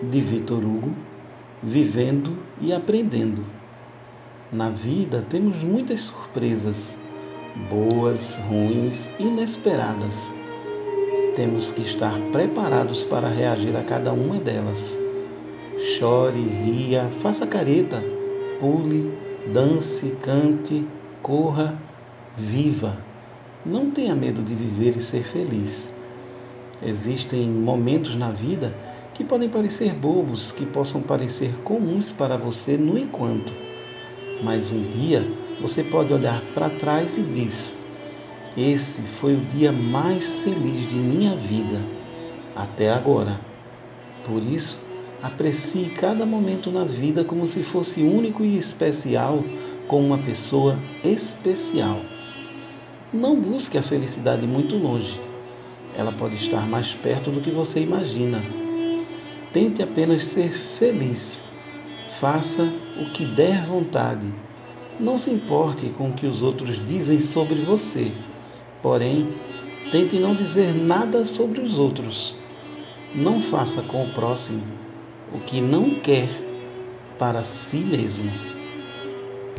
De Vitor Hugo, vivendo e aprendendo. Na vida temos muitas surpresas, boas, ruins, inesperadas. Temos que estar preparados para reagir a cada uma delas. Chore, ria, faça careta, pule, dance, cante, corra, viva. Não tenha medo de viver e ser feliz. Existem momentos na vida que podem parecer bobos, que possam parecer comuns para você no enquanto. Mas um dia você pode olhar para trás e diz: Esse foi o dia mais feliz de minha vida até agora. Por isso, aprecie cada momento na vida como se fosse único e especial com uma pessoa especial. Não busque a felicidade muito longe. Ela pode estar mais perto do que você imagina. Tente apenas ser feliz. Faça o que der vontade. Não se importe com o que os outros dizem sobre você. Porém, tente não dizer nada sobre os outros. Não faça com o próximo o que não quer para si mesmo.